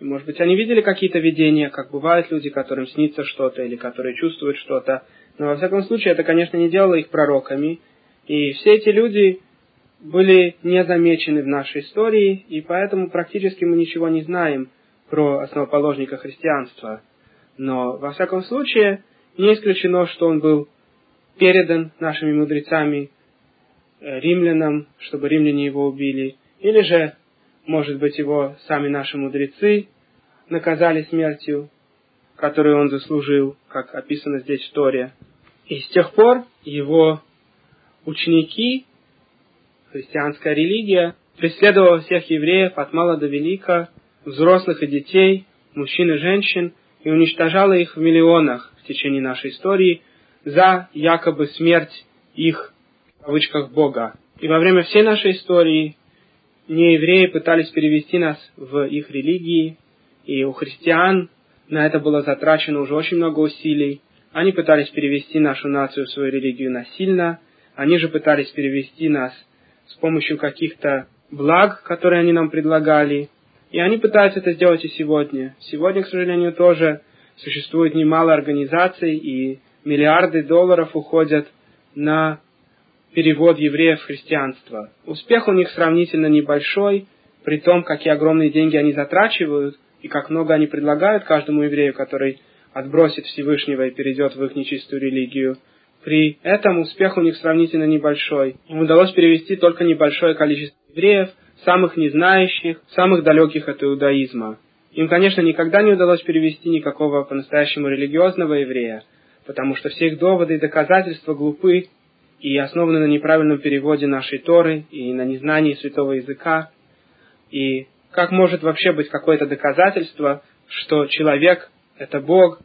Может быть, они видели какие-то видения, как бывают люди, которым снится что-то или которые чувствуют что-то. Но, во всяком случае, это, конечно, не делало их пророками. И все эти люди были не замечены в нашей истории, и поэтому практически мы ничего не знаем про основоположника христианства. Но, во всяком случае, не исключено, что он был передан нашими мудрецами э, римлянам, чтобы римляне его убили, или же, может быть, его сами наши мудрецы наказали смертью, которую он заслужил, как описано здесь в Торе. И с тех пор его ученики христианская религия преследовала всех евреев от мала до велика, взрослых и детей, мужчин и женщин, и уничтожала их в миллионах в течение нашей истории за якобы смерть их, в кавычках, Бога. И во время всей нашей истории неевреи пытались перевести нас в их религии, и у христиан на это было затрачено уже очень много усилий. Они пытались перевести нашу нацию в свою религию насильно, они же пытались перевести нас с помощью каких-то благ, которые они нам предлагали. И они пытаются это сделать и сегодня. Сегодня, к сожалению, тоже существует немало организаций, и миллиарды долларов уходят на перевод евреев в христианство. Успех у них сравнительно небольшой, при том, какие огромные деньги они затрачивают, и как много они предлагают каждому еврею, который отбросит Всевышнего и перейдет в их нечистую религию. При этом успех у них сравнительно небольшой. Им удалось перевести только небольшое количество евреев, самых незнающих, самых далеких от иудаизма. Им, конечно, никогда не удалось перевести никакого по-настоящему религиозного еврея, потому что все их доводы и доказательства глупы и основаны на неправильном переводе нашей Торы и на незнании святого языка. И как может вообще быть какое-то доказательство, что человек – это Бог,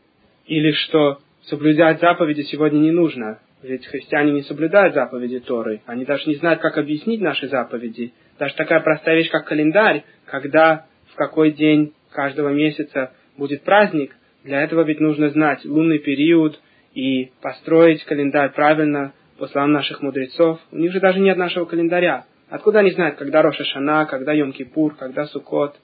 или что соблюдать заповеди сегодня не нужно, ведь христиане не соблюдают заповеди Торы. Они даже не знают, как объяснить наши заповеди. Даже такая простая вещь, как календарь, когда в какой день каждого месяца будет праздник, для этого ведь нужно знать лунный период и построить календарь правильно по словам наших мудрецов. У них же даже нет нашего календаря. Откуда они знают, когда Роша Шана, когда Йом-Кипур, когда Суккот?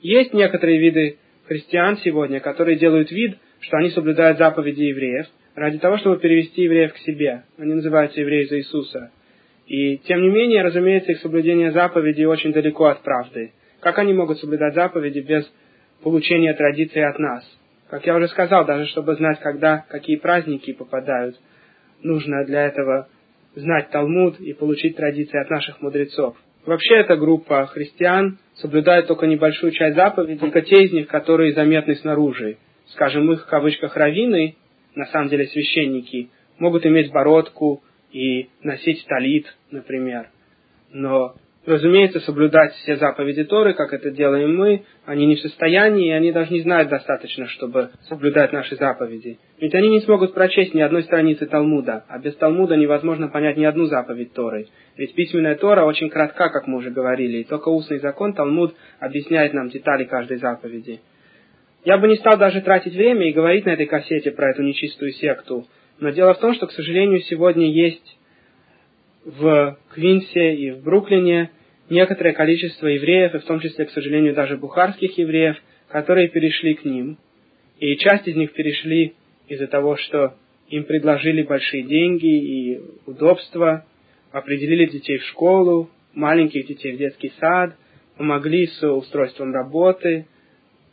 Есть некоторые виды христиан сегодня, которые делают вид, что они соблюдают заповеди евреев, ради того, чтобы перевести евреев к себе. Они называются евреи за Иисуса. И, тем не менее, разумеется, их соблюдение заповедей очень далеко от правды. Как они могут соблюдать заповеди без получения традиции от нас? Как я уже сказал, даже чтобы знать, когда какие праздники попадают, нужно для этого знать Талмуд и получить традиции от наших мудрецов. Вообще эта группа христиан соблюдает только небольшую часть заповедей, только те из них, которые заметны снаружи скажем, их в кавычках раввины, на самом деле священники, могут иметь бородку и носить талит, например. Но, разумеется, соблюдать все заповеди Торы, как это делаем мы, они не в состоянии, и они даже не знают достаточно, чтобы соблюдать наши заповеди. Ведь они не смогут прочесть ни одной страницы Талмуда, а без Талмуда невозможно понять ни одну заповедь Торы. Ведь письменная Тора очень кратка, как мы уже говорили, и только устный закон Талмуд объясняет нам детали каждой заповеди. Я бы не стал даже тратить время и говорить на этой кассете про эту нечистую секту. Но дело в том, что, к сожалению, сегодня есть в Квинсе и в Бруклине некоторое количество евреев, и в том числе, к сожалению, даже бухарских евреев, которые перешли к ним. И часть из них перешли из-за того, что им предложили большие деньги и удобства, определили детей в школу, маленьких детей в детский сад, помогли с устройством работы,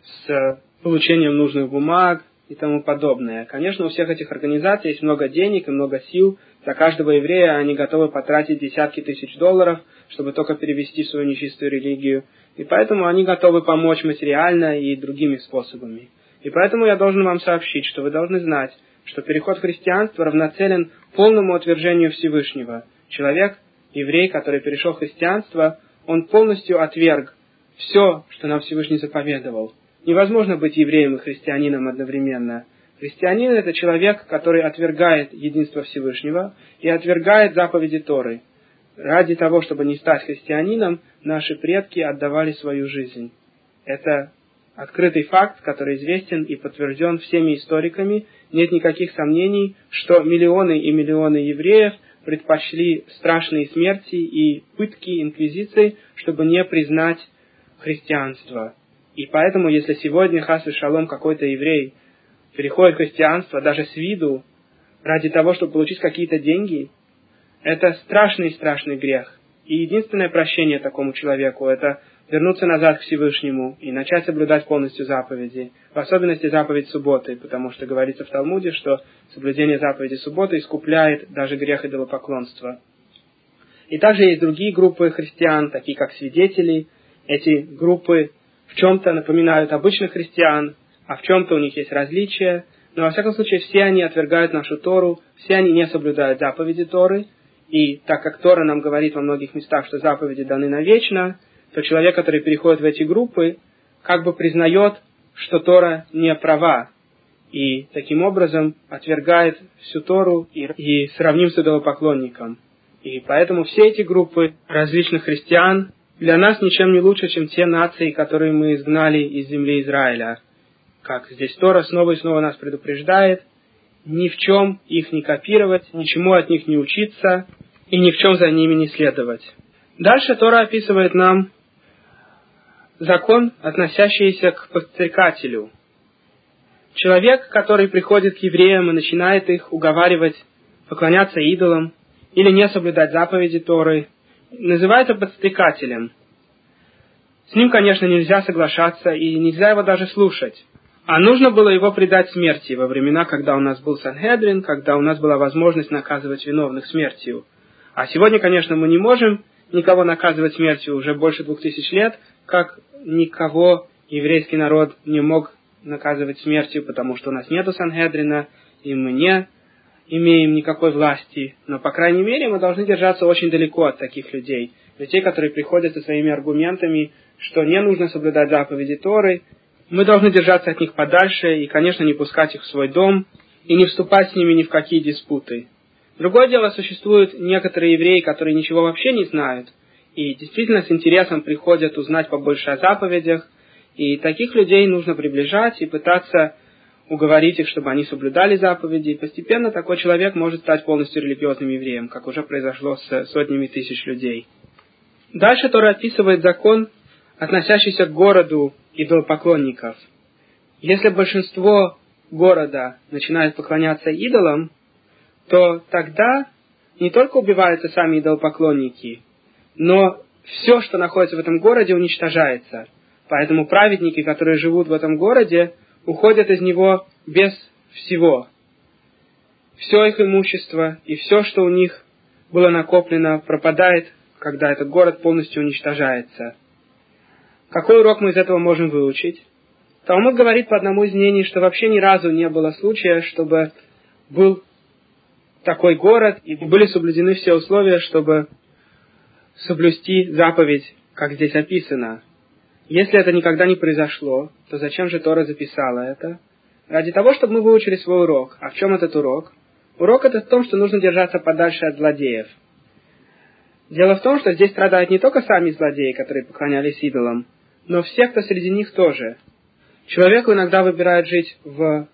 с получением нужных бумаг и тому подобное. Конечно, у всех этих организаций есть много денег и много сил. Для каждого еврея они готовы потратить десятки тысяч долларов, чтобы только перевести свою нечистую религию. И поэтому они готовы помочь материально и другими способами. И поэтому я должен вам сообщить, что вы должны знать, что переход в христианство равноцелен полному отвержению Всевышнего. Человек, еврей, который перешел в христианство, он полностью отверг все, что нам Всевышний заповедовал. Невозможно быть евреем и христианином одновременно. Христианин – это человек, который отвергает единство Всевышнего и отвергает заповеди Торы. Ради того, чтобы не стать христианином, наши предки отдавали свою жизнь. Это открытый факт, который известен и подтвержден всеми историками. Нет никаких сомнений, что миллионы и миллионы евреев предпочли страшные смерти и пытки инквизиции, чтобы не признать христианство. И поэтому, если сегодня хас и шалом какой-то еврей переходит в христианство даже с виду ради того, чтобы получить какие-то деньги, это страшный-страшный грех. И единственное прощение такому человеку – это вернуться назад к Всевышнему и начать соблюдать полностью заповеди, в особенности заповедь субботы, потому что говорится в Талмуде, что соблюдение заповеди субботы искупляет даже грех идолопоклонства. И также есть другие группы христиан, такие как свидетели. Эти группы в чем-то напоминают обычных христиан, а в чем-то у них есть различия. Но во всяком случае все они отвергают нашу Тору, все они не соблюдают заповеди Торы. И так как Тора нам говорит во многих местах, что заповеди даны навечно, то человек, который переходит в эти группы, как бы признает, что Тора не права, и таким образом отвергает всю Тору и, и сравним с идолопоклонником. И поэтому все эти группы различных христиан для нас ничем не лучше, чем те нации, которые мы изгнали из земли Израиля. Как здесь Тора снова и снова нас предупреждает, ни в чем их не копировать, ничему от них не учиться и ни в чем за ними не следовать. Дальше Тора описывает нам закон, относящийся к подстрекателю. Человек, который приходит к евреям и начинает их уговаривать поклоняться идолам или не соблюдать заповеди Торы, называется подстрекателем. С ним, конечно, нельзя соглашаться и нельзя его даже слушать. А нужно было его предать смерти во времена, когда у нас был Санхедрин, когда у нас была возможность наказывать виновных смертью. А сегодня, конечно, мы не можем никого наказывать смертью уже больше двух тысяч лет, как никого еврейский народ не мог наказывать смертью, потому что у нас нету Сангедрина, и мы не имеем никакой власти. Но, по крайней мере, мы должны держаться очень далеко от таких людей. Людей, которые приходят со своими аргументами, что не нужно соблюдать заповеди Торы. Мы должны держаться от них подальше и, конечно, не пускать их в свой дом и не вступать с ними ни в какие диспуты. Другое дело, существуют некоторые евреи, которые ничего вообще не знают, и действительно с интересом приходят узнать побольше о заповедях, и таких людей нужно приближать и пытаться уговорить их, чтобы они соблюдали заповеди, и постепенно такой человек может стать полностью религиозным евреем, как уже произошло с сотнями тысяч людей. Дальше Тора описывает закон, относящийся к городу идолопоклонников. Если большинство города начинает поклоняться идолам, то тогда не только убиваются сами идолопоклонники, но все, что находится в этом городе, уничтожается. Поэтому праведники, которые живут в этом городе, уходят из него без всего. Все их имущество и все, что у них было накоплено, пропадает, когда этот город полностью уничтожается. Какой урок мы из этого можем выучить? Талмуд говорит по одному из мнений, что вообще ни разу не было случая, чтобы был такой город, и были соблюдены все условия, чтобы соблюсти заповедь, как здесь описано. Если это никогда не произошло, то зачем же Тора записала это? Ради того, чтобы мы выучили свой урок. А в чем этот урок? Урок это в том, что нужно держаться подальше от злодеев. Дело в том, что здесь страдают не только сами злодеи, которые поклонялись идолам, но все, кто среди них тоже. Человек иногда выбирает жить в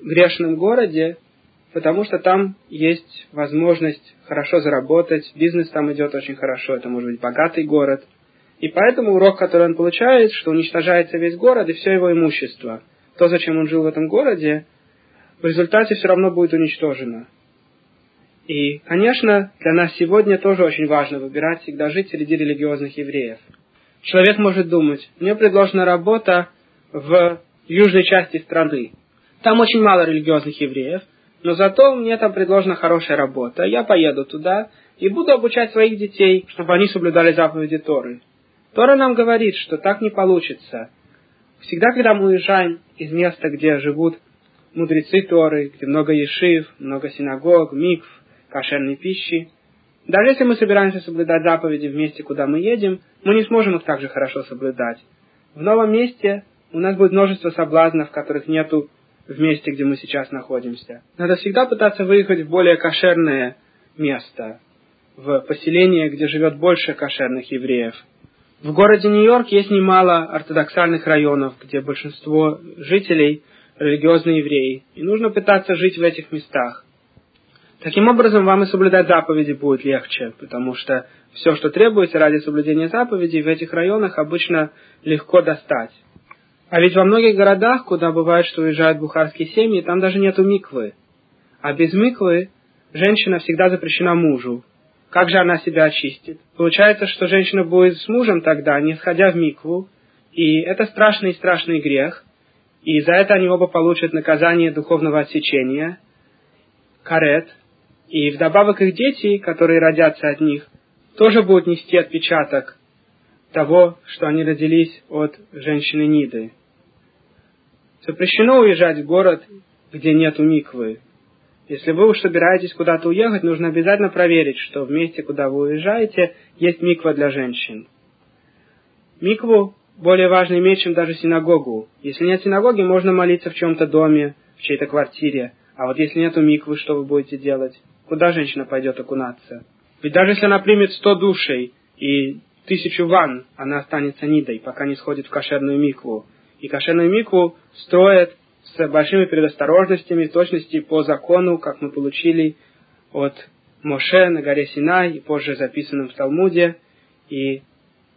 грешном городе, потому что там есть возможность хорошо заработать, бизнес там идет очень хорошо, это может быть богатый город. И поэтому урок, который он получает, что уничтожается весь город и все его имущество. То, зачем он жил в этом городе, в результате все равно будет уничтожено. И, конечно, для нас сегодня тоже очень важно выбирать всегда жить среди религиозных евреев. Человек может думать, мне предложена работа в южной части страны. Там очень мало религиозных евреев, но зато мне там предложена хорошая работа. Я поеду туда и буду обучать своих детей, чтобы они соблюдали заповеди Торы. Тора нам говорит, что так не получится. Всегда, когда мы уезжаем из места, где живут мудрецы Торы, где много ешив, много синагог, микв, кошерной пищи, даже если мы собираемся соблюдать заповеди в месте, куда мы едем, мы не сможем их так же хорошо соблюдать. В новом месте у нас будет множество соблазнов, которых нету в месте, где мы сейчас находимся. Надо всегда пытаться выехать в более кошерное место, в поселение, где живет больше кошерных евреев. В городе Нью-Йорк есть немало ортодоксальных районов, где большинство жителей религиозные евреи, и нужно пытаться жить в этих местах. Таким образом, вам и соблюдать заповеди будет легче, потому что все, что требуется ради соблюдения заповедей, в этих районах обычно легко достать. А ведь во многих городах, куда бывает, что уезжают бухарские семьи, там даже нету миквы. А без миквы женщина всегда запрещена мужу. Как же она себя очистит? Получается, что женщина будет с мужем тогда, не сходя в микву, и это страшный страшный грех, и за это они оба получат наказание духовного отсечения, карет, и вдобавок их дети, которые родятся от них, тоже будут нести отпечаток того, что они родились от женщины Ниды. Запрещено уезжать в город, где нет миквы. Если вы уж собираетесь куда-то уехать, нужно обязательно проверить, что в месте, куда вы уезжаете, есть миква для женщин. Микву более важно иметь, чем даже синагогу. Если нет синагоги, можно молиться в чем-то доме, в чьей-то квартире. А вот если нету миквы, что вы будете делать? Куда женщина пойдет окунаться? Ведь даже если она примет сто душей и тысячу ванн, она останется нидой, пока не сходит в кошерную микву. И кошерную микву строят с большими предосторожностями, точности по закону, как мы получили от Моше на горе Синай и позже записанном в Талмуде. И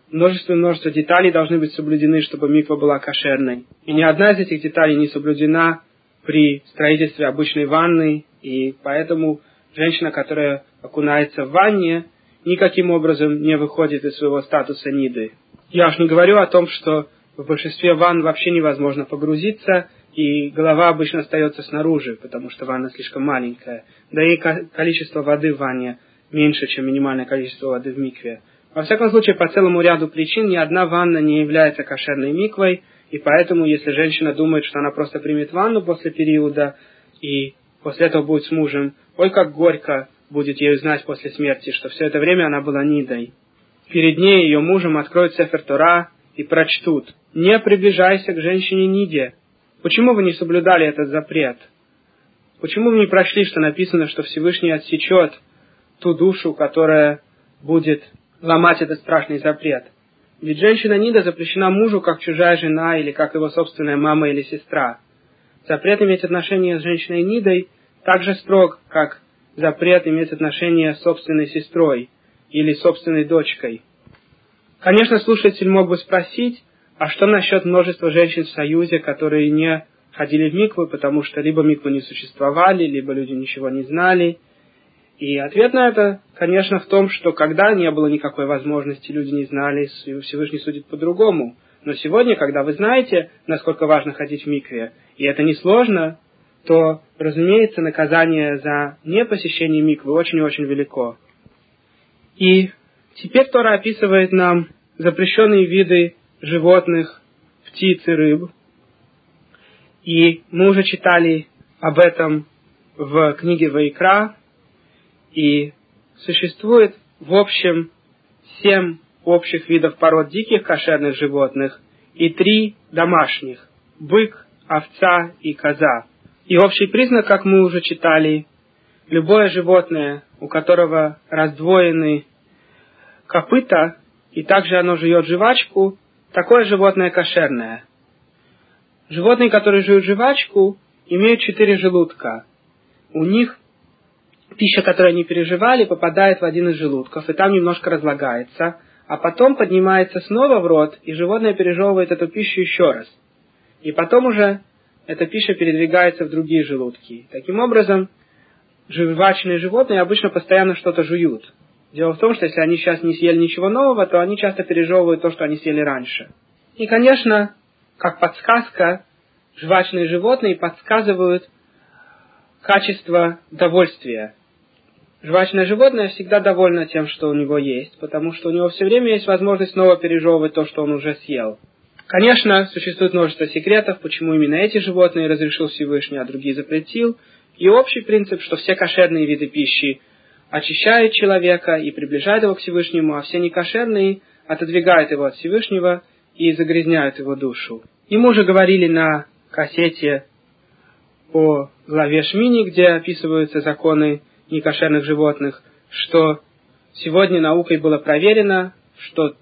множество множество деталей должны быть соблюдены, чтобы миква была кошерной. И ни одна из этих деталей не соблюдена при строительстве обычной ванны, и поэтому женщина, которая окунается в ванне, никаким образом не выходит из своего статуса ниды. Я уж не говорю о том, что в большинстве ванн вообще невозможно погрузиться, и голова обычно остается снаружи, потому что ванна слишком маленькая. Да и количество воды в ванне меньше, чем минимальное количество воды в микве. Во всяком случае, по целому ряду причин ни одна ванна не является кошерной миквой, и поэтому, если женщина думает, что она просто примет ванну после периода, и после этого будет с мужем, ой, как горько будет ей узнать после смерти, что все это время она была Нидой. Перед ней ее мужем откроют Сефер Тора и прочтут «Не приближайся к женщине Ниде». Почему вы не соблюдали этот запрет? Почему вы не прочли, что написано, что Всевышний отсечет ту душу, которая будет ломать этот страшный запрет? Ведь женщина Нида запрещена мужу, как чужая жена или как его собственная мама или сестра. Запрет иметь отношения с женщиной Нидой так же строг, как запрет иметь отношения с собственной сестрой или собственной дочкой. Конечно, слушатель мог бы спросить, а что насчет множества женщин в Союзе, которые не ходили в миквы, потому что либо миквы не существовали, либо люди ничего не знали. И ответ на это, конечно, в том, что когда не было никакой возможности, люди не знали, Всевышний судит по-другому. Но сегодня, когда вы знаете, насколько важно ходить в микве, и это несложно, то, разумеется, наказание за непосещение миквы очень и очень велико. И теперь Тора описывает нам запрещенные виды животных, птиц и рыб. И мы уже читали об этом в книге Вайкра, и существует в общем семь общих видов пород диких кошерных животных и три домашних – бык, овца и коза. И общий признак, как мы уже читали, любое животное, у которого раздвоены копыта, и также оно жует жвачку, такое животное кошерное. Животные, которые жуют жвачку, имеют четыре желудка. У них пища, которую они переживали, попадает в один из желудков, и там немножко разлагается, а потом поднимается снова в рот, и животное пережевывает эту пищу еще раз. И потом уже эта пища передвигается в другие желудки. Таким образом, жвачные животные обычно постоянно что-то жуют. Дело в том, что если они сейчас не съели ничего нового, то они часто пережевывают то, что они съели раньше. И, конечно, как подсказка, жвачные животные подсказывают качество довольствия. Жвачное животное всегда довольно тем, что у него есть, потому что у него все время есть возможность снова пережевывать то, что он уже съел. Конечно, существует множество секретов, почему именно эти животные разрешил Всевышний, а другие запретил. И общий принцип, что все кошерные виды пищи очищают человека и приближают его к Всевышнему, а все некошерные отодвигают его от Всевышнего и загрязняют его душу. И мы уже говорили на кассете о главе Шмини, где описываются законы некошерных животных, что сегодня наукой было проверено, что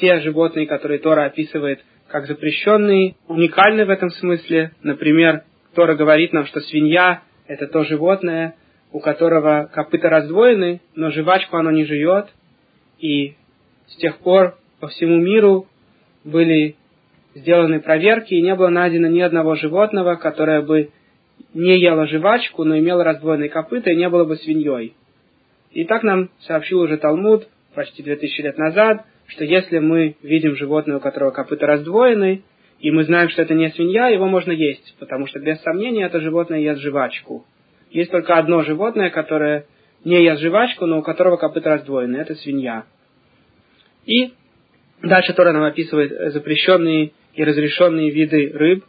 те животные, которые Тора описывает как запрещенные, уникальны в этом смысле. Например, Тора говорит нам, что свинья – это то животное, у которого копыта раздвоены, но жвачку оно не жует. И с тех пор по всему миру были сделаны проверки, и не было найдено ни одного животного, которое бы не ело жвачку, но имело раздвоенные копыта и не было бы свиньей. И так нам сообщил уже Талмуд почти 2000 лет назад, что если мы видим животное, у которого копыта раздвоены, и мы знаем, что это не свинья, его можно есть, потому что без сомнения это животное ест жвачку. Есть только одно животное, которое не ест жвачку, но у которого копыта раздвоены, это свинья. И дальше Тора нам описывает запрещенные и разрешенные виды рыб,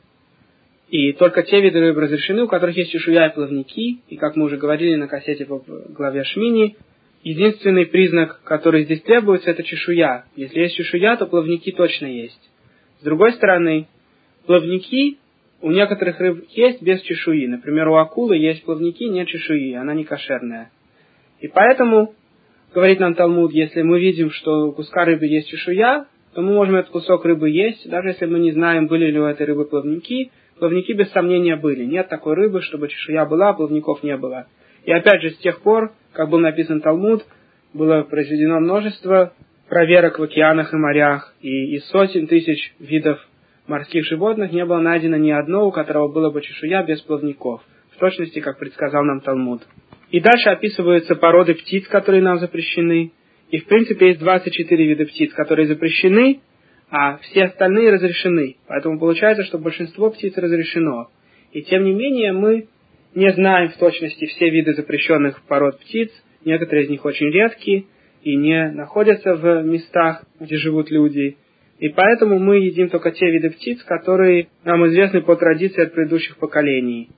и только те виды рыб разрешены, у которых есть чешуя и плавники, и, как мы уже говорили на кассете по главе Шмини, единственный признак, который здесь требуется, это чешуя. Если есть чешуя, то плавники точно есть. С другой стороны, плавники у некоторых рыб есть без чешуи. Например, у акулы есть плавники, нет чешуи, она не кошерная. И поэтому, говорит нам Талмуд, если мы видим, что у куска рыбы есть чешуя, то мы можем этот кусок рыбы есть, даже если мы не знаем, были ли у этой рыбы плавники. Плавники без сомнения были. Нет такой рыбы, чтобы чешуя была, а плавников не было. И опять же, с тех пор, как был написан Талмуд, было произведено множество проверок в океанах и морях, и из сотен тысяч видов морских животных не было найдено ни одно, у которого было бы чешуя без плавников, в точности, как предсказал нам Талмуд. И дальше описываются породы птиц, которые нам запрещены. И в принципе есть 24 вида птиц, которые запрещены, а все остальные разрешены. Поэтому получается, что большинство птиц разрешено. И тем не менее мы не знаем в точности все виды запрещенных пород птиц. Некоторые из них очень редкие и не находятся в местах, где живут люди. И поэтому мы едим только те виды птиц, которые нам известны по традиции от предыдущих поколений.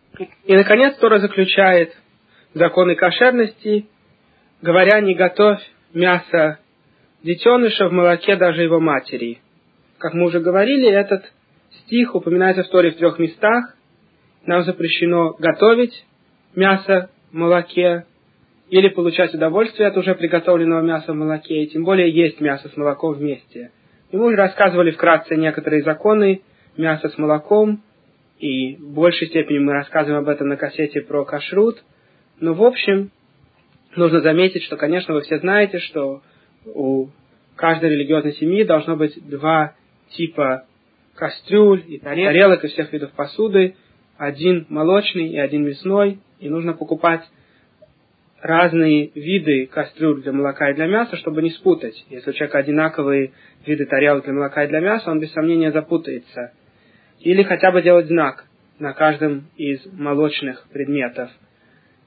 И, наконец, Тора заключает законы кошерности, говоря, не готовь мясо детеныша в молоке даже его матери. Как мы уже говорили, этот стих упоминается в Торе в трех местах. Нам запрещено готовить мясо в молоке или получать удовольствие от уже приготовленного мяса в молоке, и тем более есть мясо с молоком вместе. И мы уже рассказывали вкратце некоторые законы мяса с молоком, и в большей степени мы рассказываем об этом на кассете про кашрут. Но в общем, нужно заметить, что, конечно, вы все знаете, что у каждой религиозной семьи должно быть два типа кастрюль и тарелок и всех видов посуды, один молочный и один мясной, и нужно покупать разные виды кастрюль для молока и для мяса, чтобы не спутать. Если у человека одинаковые виды тарелок для молока и для мяса, он без сомнения запутается. Или хотя бы делать знак на каждом из молочных предметов.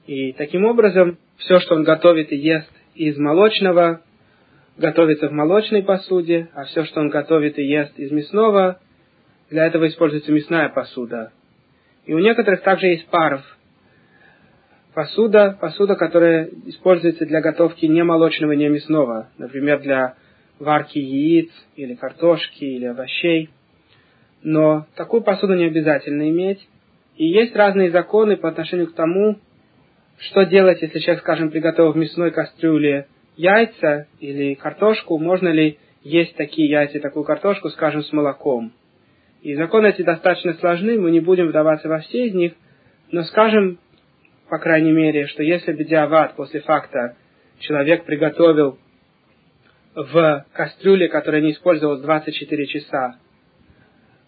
И таким образом, все, что он готовит и ест из молочного, готовится в молочной посуде, а все, что он готовит и ест из мясного, для этого используется мясная посуда. И у некоторых также есть паров. Посуда, посуда, которая используется для готовки не молочного, не мясного, например, для варки яиц или картошки или овощей. Но такую посуду не обязательно иметь. И есть разные законы по отношению к тому, что делать, если человек, скажем, приготовил в мясной кастрюле яйца или картошку, можно ли есть такие яйца и такую картошку, скажем, с молоком. И законы эти достаточно сложны, мы не будем вдаваться во все из них, но скажем, по крайней мере, что если бедиават после факта человек приготовил в кастрюле, которая не использовалась 24 часа,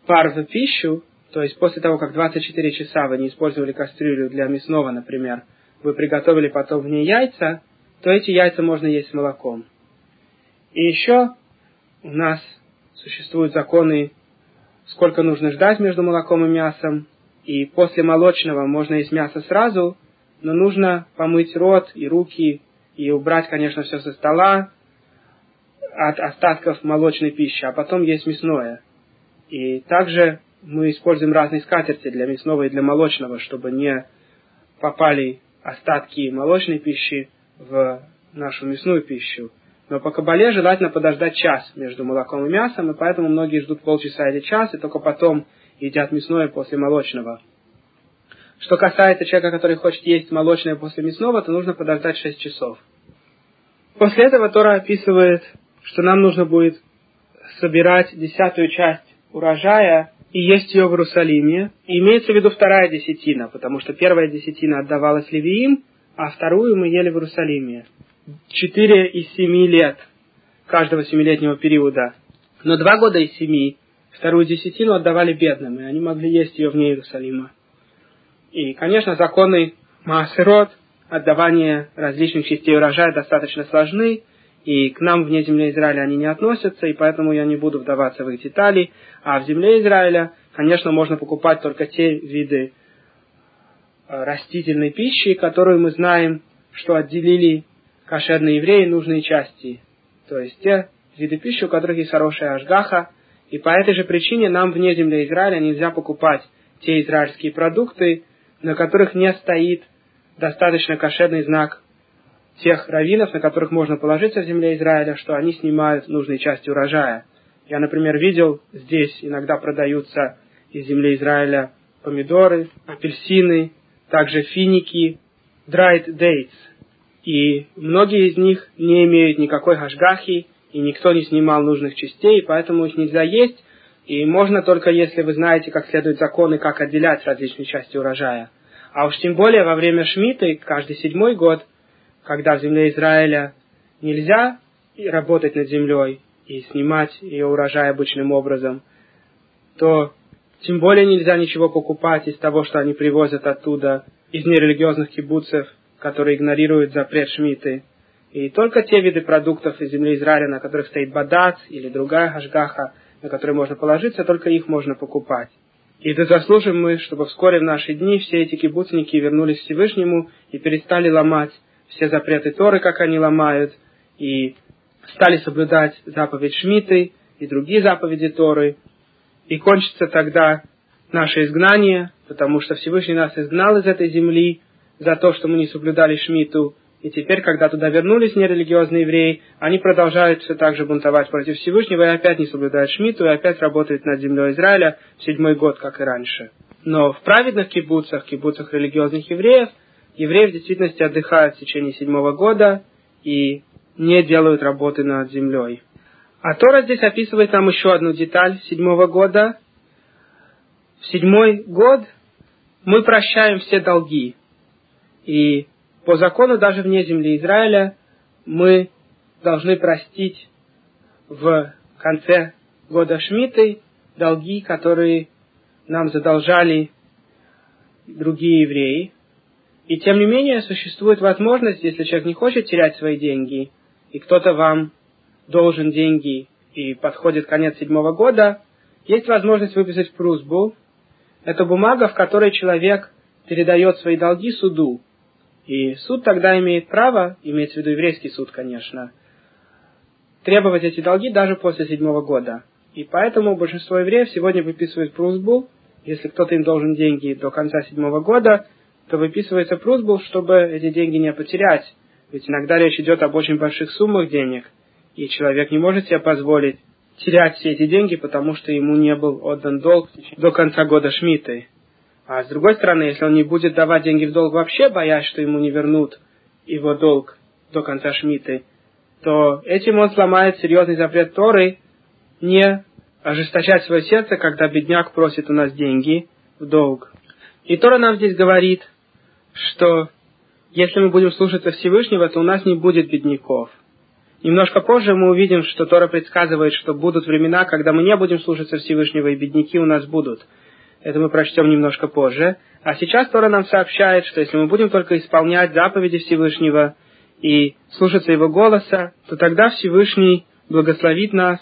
пар в пищу, то есть после того, как 24 часа вы не использовали кастрюлю для мясного, например, вы приготовили потом в ней яйца, то эти яйца можно есть с молоком. И еще у нас существуют законы, сколько нужно ждать между молоком и мясом, и после молочного можно есть мясо сразу, но нужно помыть рот и руки и убрать, конечно, все со стола от остатков молочной пищи, а потом есть мясное. И также мы используем разные скатерти для мясного и для молочного, чтобы не попали остатки молочной пищи в нашу мясную пищу. Но по кабале желательно подождать час между молоком и мясом, и поэтому многие ждут полчаса или час, и только потом едят мясное после молочного. Что касается человека, который хочет есть молочное после мясного, то нужно подождать 6 часов. После этого Тора описывает, что нам нужно будет собирать десятую часть урожая и есть ее в Иерусалиме. И имеется в виду вторая десятина, потому что первая десятина отдавалась Левиим, а вторую мы ели в Иерусалиме. Четыре из семи лет каждого семилетнего периода. Но два года из семи вторую десятину отдавали бедным, и они могли есть ее вне Иерусалима. И, конечно, законы Маасерот, отдавание различных частей урожая достаточно сложны, и к нам вне земли Израиля они не относятся, и поэтому я не буду вдаваться в их детали. А в земле Израиля, конечно, можно покупать только те виды э, растительной пищи, которую мы знаем, что отделили кошерные евреи нужные части. То есть те виды пищи, у которых есть хорошая ажгаха, и по этой же причине нам вне земли Израиля нельзя покупать те израильские продукты, на которых не стоит достаточно кошерный знак тех раввинов, на которых можно положиться в земле Израиля, что они снимают нужные части урожая. Я, например, видел, здесь иногда продаются из земли Израиля помидоры, апельсины, также финики, dried dates. И многие из них не имеют никакой хашгахи, и никто не снимал нужных частей, поэтому их нельзя есть, и можно только если вы знаете, как следует законы, как отделять различные части урожая. А уж тем более во время Шмиты, каждый седьмой год, когда в земле Израиля нельзя работать над землей и снимать ее урожай обычным образом, то тем более нельзя ничего покупать из того, что они привозят оттуда, из нерелигиозных кибуцев, которые игнорируют запрет Шмиты. И только те виды продуктов из земли Израиля, на которых стоит бадац или другая хашгаха, на которые можно положиться, только их можно покупать. И да заслужим мы, чтобы вскоре в наши дни все эти кибуцники вернулись к Всевышнему и перестали ломать все запреты Торы, как они ломают, и стали соблюдать заповедь Шмиты и другие заповеди Торы, и кончится тогда наше изгнание, потому что Всевышний нас изгнал из этой земли за то, что мы не соблюдали Шмиту, и теперь, когда туда вернулись нерелигиозные евреи, они продолжают все так же бунтовать против Всевышнего и опять не соблюдают Шмиту, и опять работают над землей Израиля в седьмой год, как и раньше. Но в праведных кибуцах, кибуцах религиозных евреев, евреи в действительности отдыхают в течение седьмого года и не делают работы над землей. А Тора здесь описывает нам еще одну деталь седьмого года. В седьмой год мы прощаем все долги. И по закону даже вне земли Израиля мы должны простить в конце года Шмиты долги, которые нам задолжали другие евреи. И тем не менее существует возможность, если человек не хочет терять свои деньги, и кто-то вам должен деньги и подходит конец седьмого года, есть возможность выписать прусбу. Это бумага, в которой человек передает свои долги суду. И суд тогда имеет право, имеется в виду еврейский суд, конечно, требовать эти долги даже после седьмого года. И поэтому большинство евреев сегодня выписывают прусбу, если кто-то им должен деньги до конца седьмого года, то выписывается просьба, чтобы эти деньги не потерять. Ведь иногда речь идет об очень больших суммах денег, и человек не может себе позволить терять все эти деньги, потому что ему не был отдан долг до конца года Шмиты. А с другой стороны, если он не будет давать деньги в долг вообще, боясь, что ему не вернут его долг до конца Шмиты, то этим он сломает серьезный запрет Торы не ожесточать свое сердце, когда бедняк просит у нас деньги в долг. И Тора нам здесь говорит, что если мы будем слушаться Всевышнего, то у нас не будет бедняков. Немножко позже мы увидим, что Тора предсказывает, что будут времена, когда мы не будем слушаться Всевышнего, и бедняки у нас будут. Это мы прочтем немножко позже. А сейчас Тора нам сообщает, что если мы будем только исполнять заповеди Всевышнего и слушаться Его голоса, то тогда Всевышний благословит нас,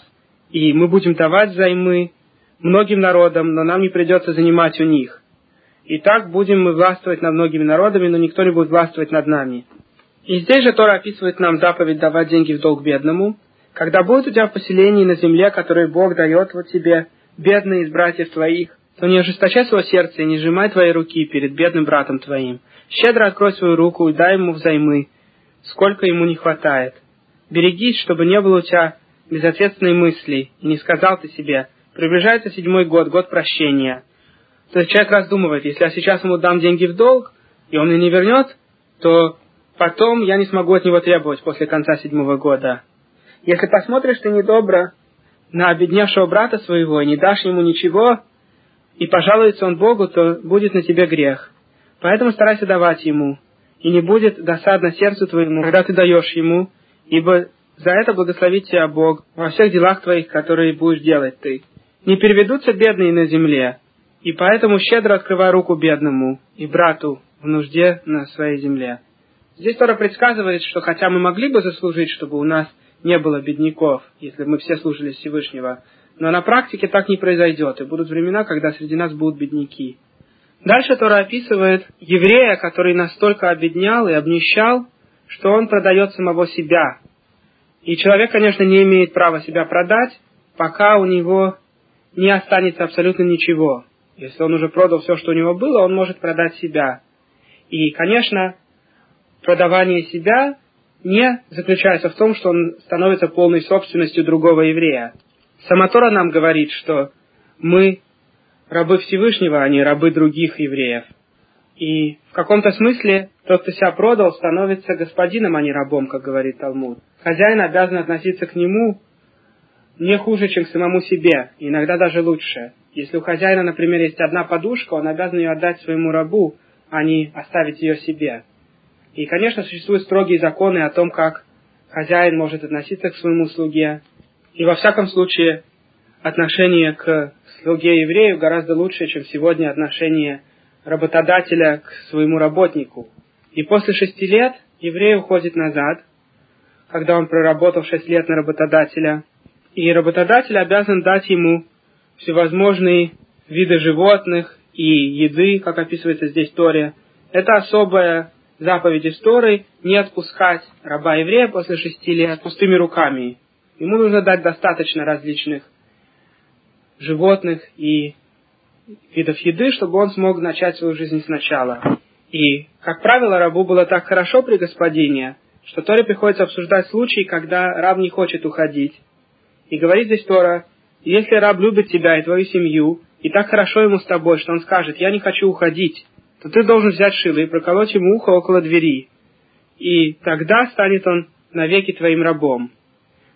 и мы будем давать займы многим народам, но нам не придется занимать у них. И так будем мы властвовать над многими народами, но никто не будет властвовать над нами. И здесь же Тора описывает нам заповедь давать деньги в долг бедному. Когда будет у тебя в поселении на земле, которое Бог дает вот тебе, бедный из братьев твоих, то не ожесточай свое сердце и не сжимай твои руки перед бедным братом твоим. Щедро открой свою руку и дай ему взаймы, сколько ему не хватает. Берегись, чтобы не было у тебя безответственной мысли, и не сказал ты себе, приближается седьмой год, год прощения, то есть человек раздумывает, если я сейчас ему дам деньги в долг, и он мне не вернет, то потом я не смогу от него требовать после конца седьмого года. Если посмотришь ты недобро на обедневшего брата своего и не дашь ему ничего, и пожалуется он Богу, то будет на тебе грех. Поэтому старайся давать ему, и не будет досадно сердцу твоему, когда ты даешь ему, ибо за это благословит тебя Бог во всех делах твоих, которые будешь делать ты. не переведутся бедные на земле, и поэтому щедро открывай руку бедному и брату в нужде на своей земле. Здесь Тора предсказывает, что хотя мы могли бы заслужить, чтобы у нас не было бедняков, если бы мы все служили Всевышнего, но на практике так не произойдет, и будут времена, когда среди нас будут бедняки. Дальше Тора описывает еврея, который настолько обеднял и обнищал, что он продает самого себя. И человек, конечно, не имеет права себя продать, пока у него не останется абсолютно ничего. Если он уже продал все, что у него было, он может продать себя. И, конечно, продавание себя не заключается в том, что он становится полной собственностью другого еврея. Самотора нам говорит, что мы рабы Всевышнего, а не рабы других евреев. И в каком-то смысле тот, кто себя продал, становится господином, а не рабом, как говорит Талмуд. Хозяин обязан относиться к нему не хуже, чем к самому себе, иногда даже лучше. Если у хозяина, например, есть одна подушка, он обязан ее отдать своему рабу, а не оставить ее себе. И, конечно, существуют строгие законы о том, как хозяин может относиться к своему слуге. И во всяком случае, отношение к слуге еврею гораздо лучше, чем сегодня отношение работодателя к своему работнику. И после шести лет еврей уходит назад, когда он проработал шесть лет на работодателя, и работодатель обязан дать ему всевозможные виды животных и еды, как описывается здесь Торе. Это особая заповедь из Торы не отпускать раба еврея после шести лет пустыми руками. Ему нужно дать достаточно различных животных и видов еды, чтобы он смог начать свою жизнь сначала. И, как правило, рабу было так хорошо при господине, что Торе приходится обсуждать случай, когда раб не хочет уходить. И говорит здесь Тора, если раб любит тебя и твою семью, и так хорошо ему с тобой, что он скажет, я не хочу уходить, то ты должен взять шило и проколоть ему ухо около двери. И тогда станет он навеки твоим рабом.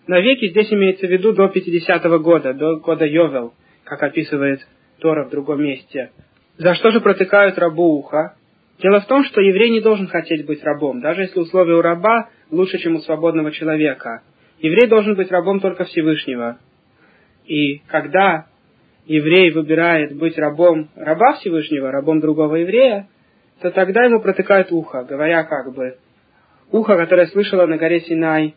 Навеки здесь имеется в виду до 50-го года, до года Йовел, как описывает Тора в другом месте. За что же протыкают рабу ухо? Дело в том, что еврей не должен хотеть быть рабом, даже если условия у раба лучше, чем у свободного человека. Еврей должен быть рабом только Всевышнего. И когда еврей выбирает быть рабом раба Всевышнего, рабом другого еврея, то тогда ему протыкают ухо, говоря как бы, ухо, которое слышало на горе Синай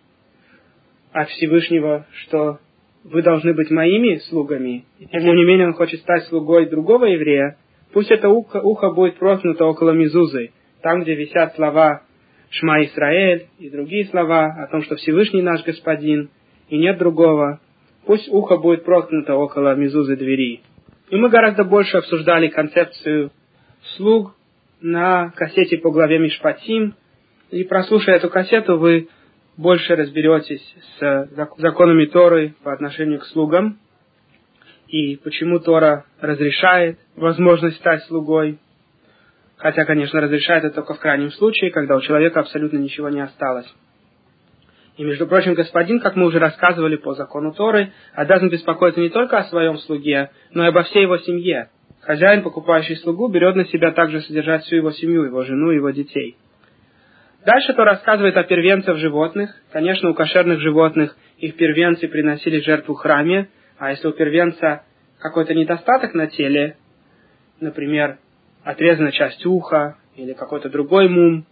от Всевышнего, что вы должны быть моими слугами, и тем не менее он хочет стать слугой другого еврея, пусть это ухо, ухо будет проткнуто около Мизузы, там, где висят слова Шма Исраэль и другие слова о том, что Всевышний наш Господин, и нет другого, пусть ухо будет проткнуто около Мизузы двери. И мы гораздо больше обсуждали концепцию слуг на кассете по главе Мишпатим, и прослушая эту кассету, вы больше разберетесь с законами Торы по отношению к слугам и почему Тора разрешает возможность стать слугой. Хотя, конечно, разрешает это только в крайнем случае, когда у человека абсолютно ничего не осталось. И, между прочим, господин, как мы уже рассказывали по закону Торы, обязан беспокоиться не только о своем слуге, но и обо всей его семье. Хозяин, покупающий слугу, берет на себя также содержать всю его семью, его жену, его детей. Дальше то рассказывает о первенцах животных. Конечно, у кошерных животных их первенцы приносили жертву храме, а если у первенца какой-то недостаток на теле, например, отрезана часть уха или какой-то другой мум,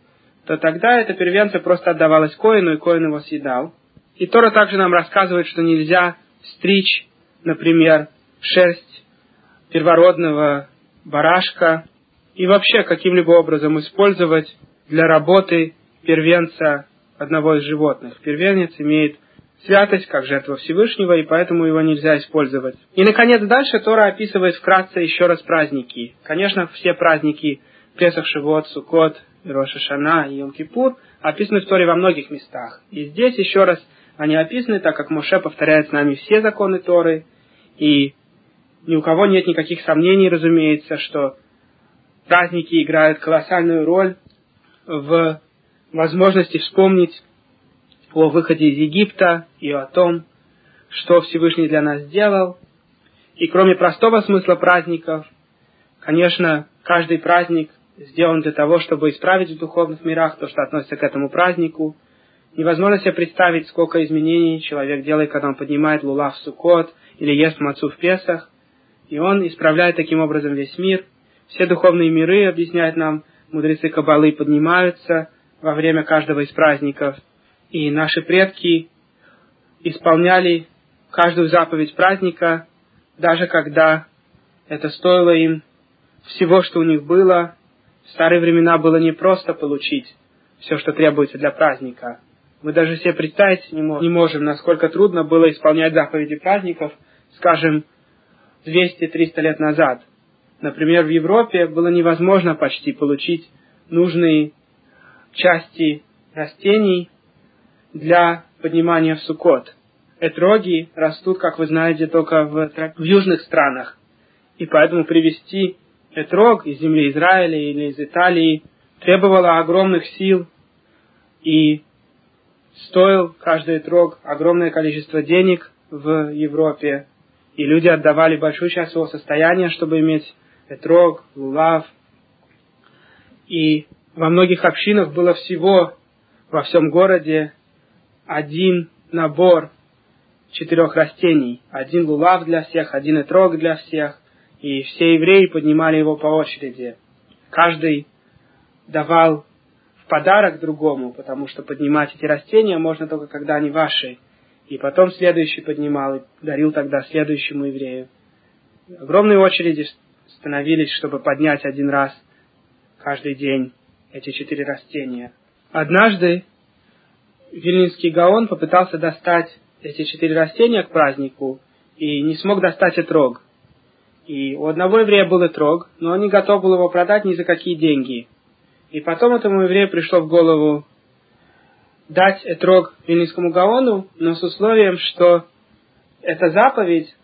то тогда эта первенца просто отдавалась коину, и коин его съедал. И Тора также нам рассказывает, что нельзя стричь, например, шерсть первородного барашка и вообще каким-либо образом использовать для работы первенца одного из животных. Первенец имеет святость как жертва Всевышнего, и поэтому его нельзя использовать. И, наконец, дальше Тора описывает вкратце еще раз праздники. Конечно, все праздники Песах, Шивот, Сукот, Роша Шана и Йом-Кипур описаны в Торе во многих местах. И здесь еще раз они описаны, так как Моше повторяет с нами все законы Торы, и ни у кого нет никаких сомнений, разумеется, что праздники играют колоссальную роль в возможности вспомнить о выходе из Египта и о том, что Всевышний для нас сделал. И кроме простого смысла праздников, конечно, каждый праздник сделан для того, чтобы исправить в духовных мирах то, что относится к этому празднику. Невозможно себе представить, сколько изменений человек делает, когда он поднимает лулав в Суккот, или ест мацу в Песах. И он исправляет таким образом весь мир. Все духовные миры, объясняют нам мудрецы Кабалы, поднимаются во время каждого из праздников. И наши предки исполняли каждую заповедь праздника, даже когда это стоило им всего, что у них было. В старые времена было не просто получить все, что требуется для праздника. Мы даже себе представить не можем, насколько трудно было исполнять заповеди праздников, скажем, 200-300 лет назад. Например, в Европе было невозможно почти получить нужные части растений для поднимания в сукот. Этроги растут, как вы знаете, только в, в южных странах. И поэтому привести этрог из земли Израиля или из Италии требовало огромных сил и стоил каждый этрог огромное количество денег в Европе. И люди отдавали большую часть своего состояния, чтобы иметь этрог, лулав. И во многих общинах было всего во всем городе один набор четырех растений. Один лулав для всех, один этрог для всех. И все евреи поднимали его по очереди. Каждый давал в подарок другому, потому что поднимать эти растения можно только когда они ваши. И потом следующий поднимал и дарил тогда следующему еврею. Огромные очереди становились, чтобы поднять один раз каждый день эти четыре растения. Однажды Вильнинский Гаон попытался достать эти четыре растения к празднику и не смог достать этрог. И у одного еврея был этрог, но он не готов был его продать ни за какие деньги. И потом этому еврею пришло в голову дать этрог Вильнинскому Гаону, но с условием, что эта заповедь,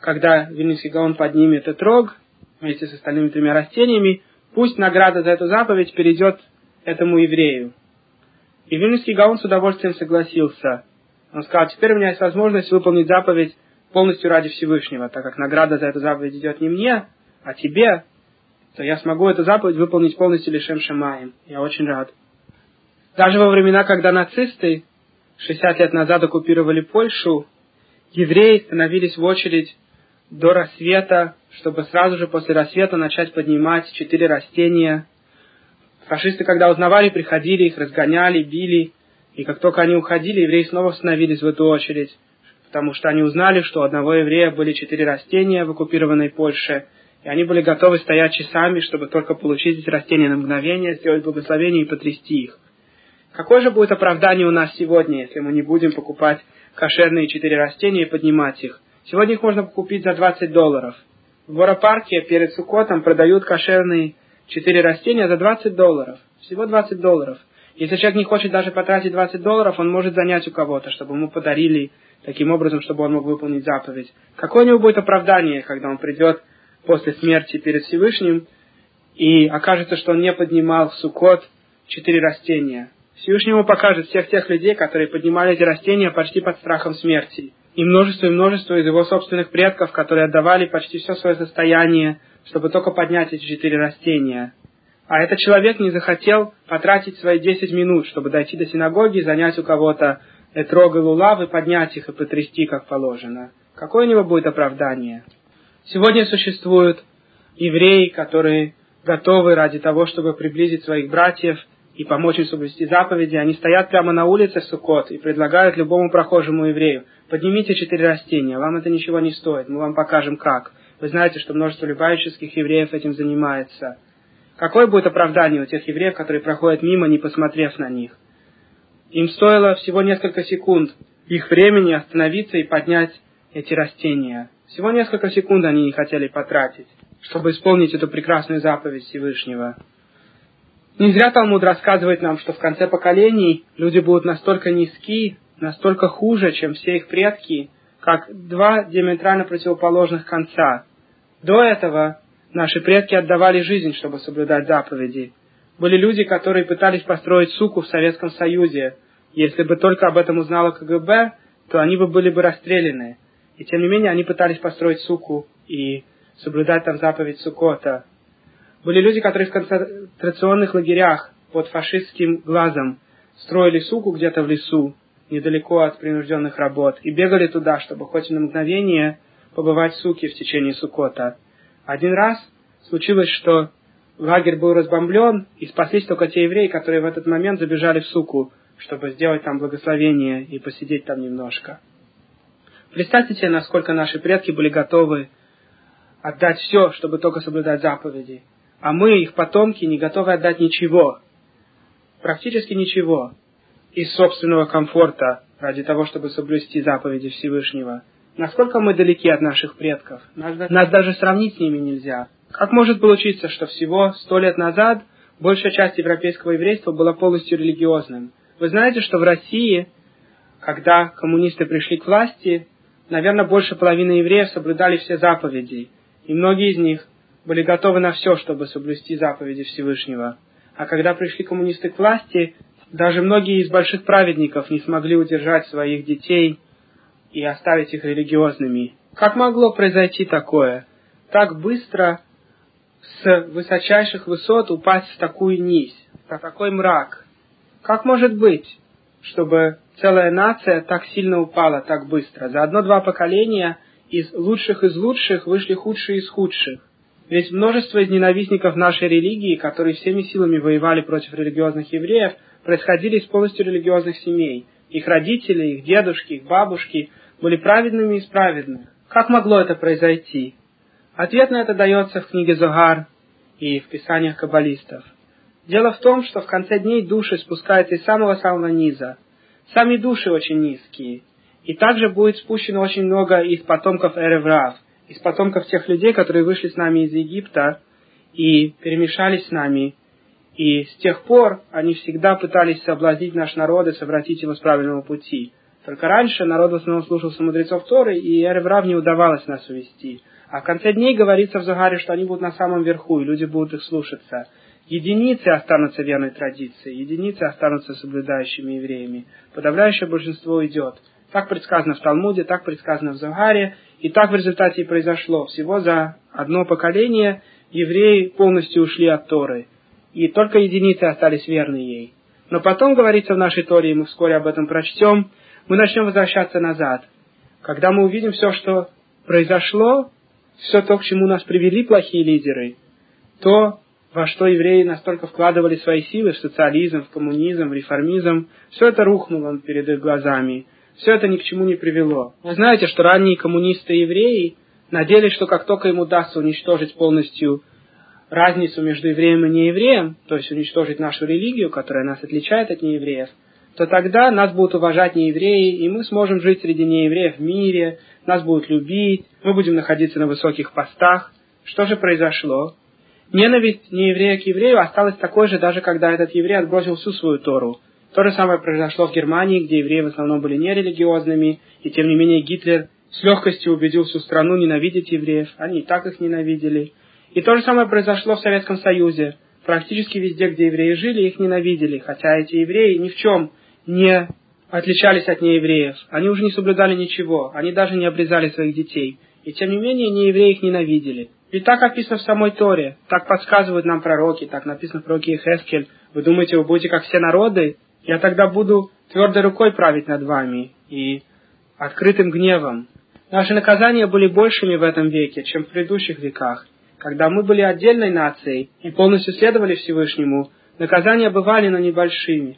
когда Вильнинский Гаон поднимет этрог вместе с остальными тремя растениями, пусть награда за эту заповедь перейдет этому еврею. И Вильнинский Гаон с удовольствием согласился. Он сказал, теперь у меня есть возможность выполнить заповедь полностью ради Всевышнего, так как награда за эту заповедь идет не мне, а тебе, то я смогу эту заповедь выполнить полностью лишем Шамаем. Я очень рад. Даже во времена, когда нацисты 60 лет назад оккупировали Польшу, евреи становились в очередь до рассвета, чтобы сразу же после рассвета начать поднимать четыре растения. Фашисты, когда узнавали, приходили, их разгоняли, били, и как только они уходили, евреи снова становились в эту очередь потому что они узнали, что у одного еврея были четыре растения в оккупированной Польше, и они были готовы стоять часами, чтобы только получить эти растения на мгновение, сделать благословение и потрясти их. Какое же будет оправдание у нас сегодня, если мы не будем покупать кошерные четыре растения и поднимать их? Сегодня их можно купить за 20 долларов. В Воропарке перед Сукотом продают кошерные четыре растения за 20 долларов. Всего 20 долларов. Если человек не хочет даже потратить 20 долларов, он может занять у кого-то, чтобы ему подарили таким образом, чтобы он мог выполнить заповедь. Какое у него будет оправдание, когда он придет после смерти перед Всевышним и окажется, что он не поднимал в Сукот четыре растения. Всевышний ему покажет всех тех людей, которые поднимали эти растения почти под страхом смерти. И множество и множество из его собственных предков, которые отдавали почти все свое состояние, чтобы только поднять эти четыре растения. А этот человек не захотел потратить свои десять минут, чтобы дойти до синагоги, занять у кого-то этрог и лулав и поднять их и потрясти, как положено. Какое у него будет оправдание? Сегодня существуют евреи, которые готовы ради того, чтобы приблизить своих братьев и помочь им соблюсти заповеди. Они стоят прямо на улице в Суккот и предлагают любому прохожему еврею, поднимите четыре растения, вам это ничего не стоит, мы вам покажем как. Вы знаете, что множество любавических евреев этим занимается. Какое будет оправдание у тех евреев, которые проходят мимо, не посмотрев на них? Им стоило всего несколько секунд их времени остановиться и поднять эти растения. Всего несколько секунд они не хотели потратить, чтобы исполнить эту прекрасную заповедь Всевышнего. Не зря Талмуд рассказывает нам, что в конце поколений люди будут настолько низки, настолько хуже, чем все их предки, как два диаметрально противоположных конца. До этого наши предки отдавали жизнь, чтобы соблюдать заповеди, были люди, которые пытались построить суку в Советском Союзе. Если бы только об этом узнало КГБ, то они бы были бы расстреляны. И тем не менее они пытались построить суку и соблюдать там заповедь Сукота. Были люди, которые в концентрационных лагерях под фашистским глазом строили суку где-то в лесу недалеко от принужденных работ, и бегали туда, чтобы хоть на мгновение побывать в суке в течение сукота. Один раз случилось, что лагерь был разбомблен, и спаслись только те евреи, которые в этот момент забежали в суку, чтобы сделать там благословение и посидеть там немножко. Представьте себе, насколько наши предки были готовы отдать все, чтобы только соблюдать заповеди. А мы, их потомки, не готовы отдать ничего, практически ничего, из собственного комфорта ради того, чтобы соблюсти заповеди Всевышнего. Насколько мы далеки от наших предков? Нас, даже сравнить с ними нельзя. Как может получиться, что всего сто лет назад большая часть европейского еврейства была полностью религиозным? Вы знаете, что в России, когда коммунисты пришли к власти, наверное, больше половины евреев соблюдали все заповеди, и многие из них были готовы на все, чтобы соблюсти заповеди Всевышнего. А когда пришли коммунисты к власти, даже многие из больших праведников не смогли удержать своих детей и оставить их религиозными. Как могло произойти такое? Так быстро с высочайших высот упасть в такую низь, в такой мрак. Как может быть, чтобы целая нация так сильно упала так быстро? За одно-два поколения из лучших из лучших вышли худшие из худших. Ведь множество из ненавистников нашей религии, которые всеми силами воевали против религиозных евреев, происходили из полностью религиозных семей. Их родители, их дедушки, их бабушки были праведными из праведных. Как могло это произойти? Ответ на это дается в книге Зогар и в писаниях каббалистов. Дело в том, что в конце дней души спускаются из самого-самого низа. Сами души очень низкие. И также будет спущено очень много из потомков Эреврав, из потомков тех людей, которые вышли с нами из Египта и перемешались с нами. И с тех пор они всегда пытались соблазнить наш народ и совратить его с правильного пути. Только раньше народ в основном слушался мудрецов Торы, и Эреврав не удавалось нас увести. А в конце дней говорится в Загаре, что они будут на самом верху, и люди будут их слушаться. Единицы останутся верной традицией, единицы останутся соблюдающими евреями. Подавляющее большинство уйдет. Так предсказано в Талмуде, так предсказано в Загаре, и так в результате и произошло. Всего за одно поколение евреи полностью ушли от Торы, и только единицы остались верны ей. Но потом, говорится в нашей Торе, и мы вскоре об этом прочтем, мы начнем возвращаться назад. Когда мы увидим все, что произошло, все то, к чему нас привели плохие лидеры, то, во что евреи настолько вкладывали свои силы в социализм, в коммунизм, в реформизм, все это рухнуло перед их глазами. Все это ни к чему не привело. Вы знаете, что ранние коммунисты и евреи надеялись, что как только им удастся уничтожить полностью разницу между евреем и неевреем, то есть уничтожить нашу религию, которая нас отличает от неевреев, то тогда нас будут уважать неевреи, и мы сможем жить среди неевреев в мире, нас будут любить, мы будем находиться на высоких постах. Что же произошло? Ненависть нееврея к еврею осталась такой же, даже когда этот еврей отбросил всю свою Тору. То же самое произошло в Германии, где евреи в основном были нерелигиозными, и тем не менее Гитлер с легкостью убедил всю страну ненавидеть евреев, они и так их ненавидели. И то же самое произошло в Советском Союзе. Практически везде, где евреи жили, их ненавидели, хотя эти евреи ни в чем не отличались от неевреев. Они уже не соблюдали ничего, они даже не обрезали своих детей. И тем не менее, неевреи их ненавидели. Ведь так описано в самой Торе, так подсказывают нам пророки, так написано в пророке Хескель. Вы думаете, вы будете как все народы? Я тогда буду твердой рукой править над вами и открытым гневом. Наши наказания были большими в этом веке, чем в предыдущих веках. Когда мы были отдельной нацией и полностью следовали Всевышнему, наказания бывали, но небольшими.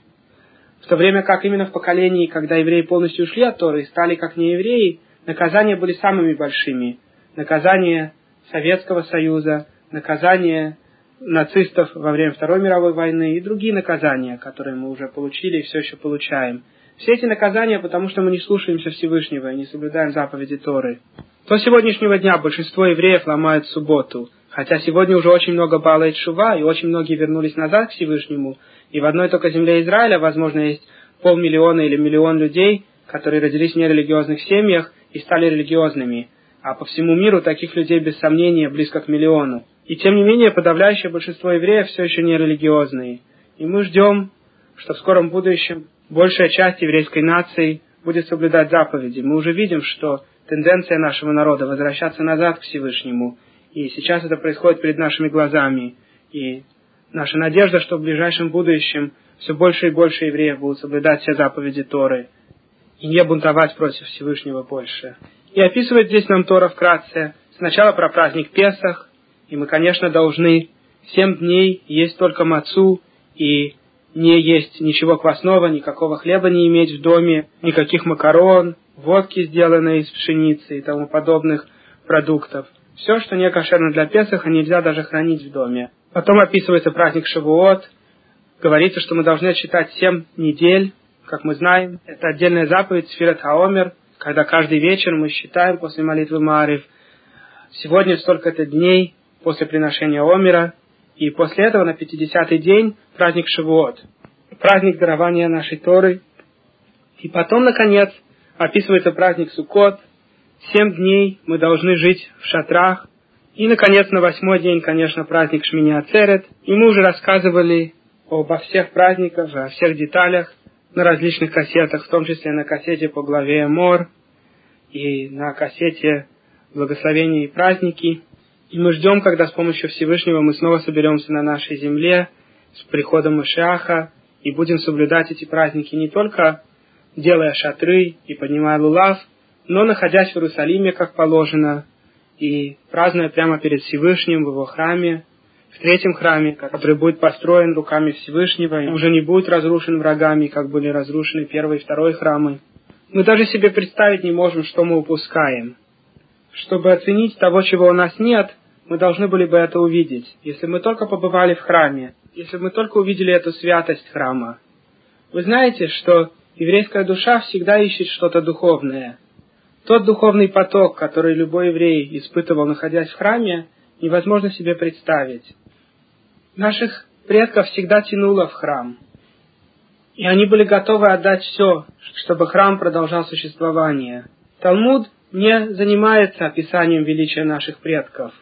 В то время как именно в поколении, когда евреи полностью ушли от Торы и стали как неевреи, наказания были самыми большими. Наказание Советского Союза, наказание нацистов во время Второй мировой войны и другие наказания, которые мы уже получили и все еще получаем. Все эти наказания, потому что мы не слушаемся Всевышнего и не соблюдаем заповеди Торы. До сегодняшнего дня большинство евреев ломают субботу, хотя сегодня уже очень много балает шува, и очень многие вернулись назад к Всевышнему, и в одной только земле Израиля, возможно, есть полмиллиона или миллион людей, которые родились в нерелигиозных семьях и стали религиозными. А по всему миру таких людей, без сомнения, близко к миллиону. И тем не менее, подавляющее большинство евреев все еще не религиозные. И мы ждем, что в скором будущем большая часть еврейской нации будет соблюдать заповеди. Мы уже видим, что тенденция нашего народа возвращаться назад к Всевышнему. И сейчас это происходит перед нашими глазами. И Наша надежда, что в ближайшем будущем все больше и больше евреев будут соблюдать все заповеди Торы. и не бунтовать против Всевышнего больше. И описывает здесь нам Тора вкратце. Сначала про праздник Песах, и мы, конечно, должны семь дней есть только мацу и не есть ничего квасного, никакого хлеба не иметь в доме, никаких макарон, водки, сделанной из пшеницы и тому подобных продуктов. Все, что не кошерно для Песаха, нельзя даже хранить в доме. Потом описывается праздник Шавуот. Говорится, что мы должны читать семь недель, как мы знаем. Это отдельная заповедь Сфират Хаомер, когда каждый вечер мы считаем после молитвы Марив. Сегодня столько-то дней после приношения Омера, и после этого на 50-й день праздник Шавуот, праздник дарования нашей Торы. И потом, наконец, описывается праздник Суккот. Семь дней мы должны жить в шатрах. И, наконец, на восьмой день, конечно, праздник Шмини Ацерет. И мы уже рассказывали обо всех праздниках, о всех деталях на различных кассетах, в том числе на кассете по главе Мор и на кассете Благословения и праздники. И мы ждем, когда с помощью Всевышнего мы снова соберемся на нашей земле с приходом Машиаха и будем соблюдать эти праздники не только делая шатры и поднимая лулав, но находясь в Иерусалиме, как положено, и празднуя прямо перед Всевышним в его храме, в третьем храме, который будет построен руками Всевышнего, и уже не будет разрушен врагами, как были разрушены первый и второй храмы. Мы даже себе представить не можем, что мы упускаем. Чтобы оценить того, чего у нас нет, мы должны были бы это увидеть. Если мы только побывали в храме, если мы только увидели эту святость храма. Вы знаете, что еврейская душа всегда ищет что-то духовное. Тот духовный поток, который любой еврей испытывал, находясь в храме, невозможно себе представить. Наших предков всегда тянуло в храм. И они были готовы отдать все, чтобы храм продолжал существование. Талмуд не занимается описанием величия наших предков.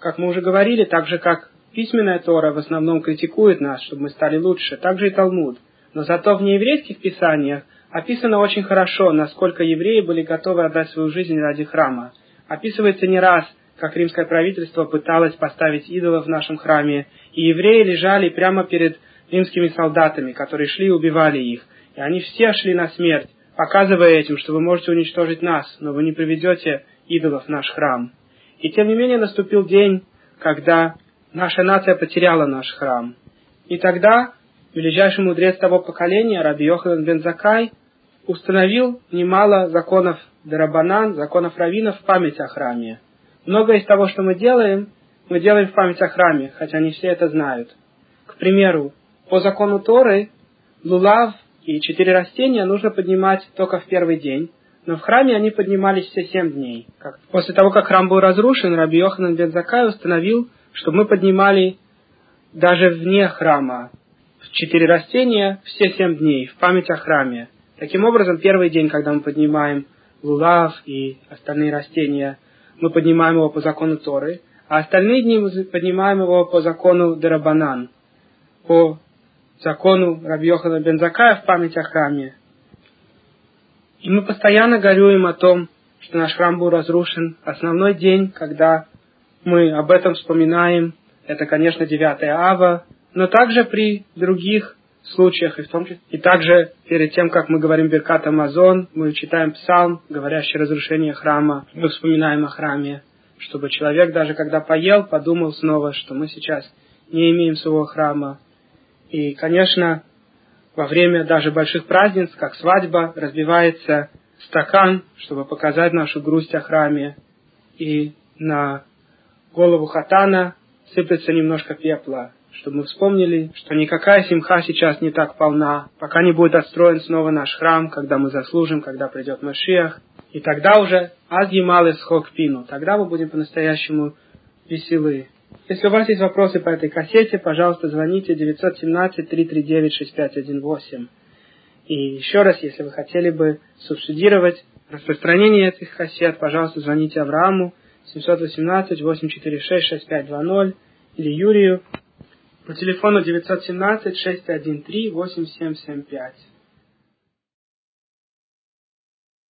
Как мы уже говорили, так же как письменная Тора в основном критикует нас, чтобы мы стали лучше, так же и Талмуд. Но зато в нееврейских писаниях описано очень хорошо, насколько евреи были готовы отдать свою жизнь ради храма. Описывается не раз, как римское правительство пыталось поставить идолов в нашем храме, и евреи лежали прямо перед римскими солдатами, которые шли и убивали их. И они все шли на смерть, показывая этим, что вы можете уничтожить нас, но вы не приведете идолов в наш храм. И тем не менее наступил день, когда наша нация потеряла наш храм. И тогда величайший мудрец того поколения, Раби Йохан бен Закай, установил немало законов Дарабанан, законов раввинов в память о храме. Многое из того, что мы делаем, мы делаем в память о храме, хотя не все это знают. К примеру, по закону Торы, лулав и четыре растения нужно поднимать только в первый день, но в храме они поднимались все семь дней. После того, как храм был разрушен, Раби Йоханан бен установил, что мы поднимали даже вне храма четыре растения все семь дней в память о храме. Таким образом, первый день, когда мы поднимаем лулав и остальные растения, мы поднимаем его по закону Торы, а остальные дни мы поднимаем его по закону Дарабанан, по закону Рабьохана Бензакая в память о храме. И мы постоянно горюем о том, что наш храм был разрушен. Основной день, когда мы об этом вспоминаем, это, конечно, 9 ава, но также при других случаях, и, в том числе, и также перед тем, как мы говорим Беркат Амазон, мы читаем псалм, говорящий о разрушении храма, мы вспоминаем о храме, чтобы человек, даже когда поел, подумал снова, что мы сейчас не имеем своего храма. И, конечно, во время даже больших празднеств, как свадьба, разбивается стакан, чтобы показать нашу грусть о храме. И на голову хатана сыплется немножко пепла, чтобы мы вспомнили, что никакая симха сейчас не так полна, пока не будет отстроен снова наш храм, когда мы заслужим, когда придет Машиах. И тогда уже аз емал исхок пину, тогда мы будем по-настоящему веселы. Если у вас есть вопросы по этой кассете, пожалуйста, звоните 917-339-6518. И еще раз, если вы хотели бы субсидировать распространение этих кассет, пожалуйста, звоните Аврааму 718-846-6520 или Юрию по телефону 917-613-8775.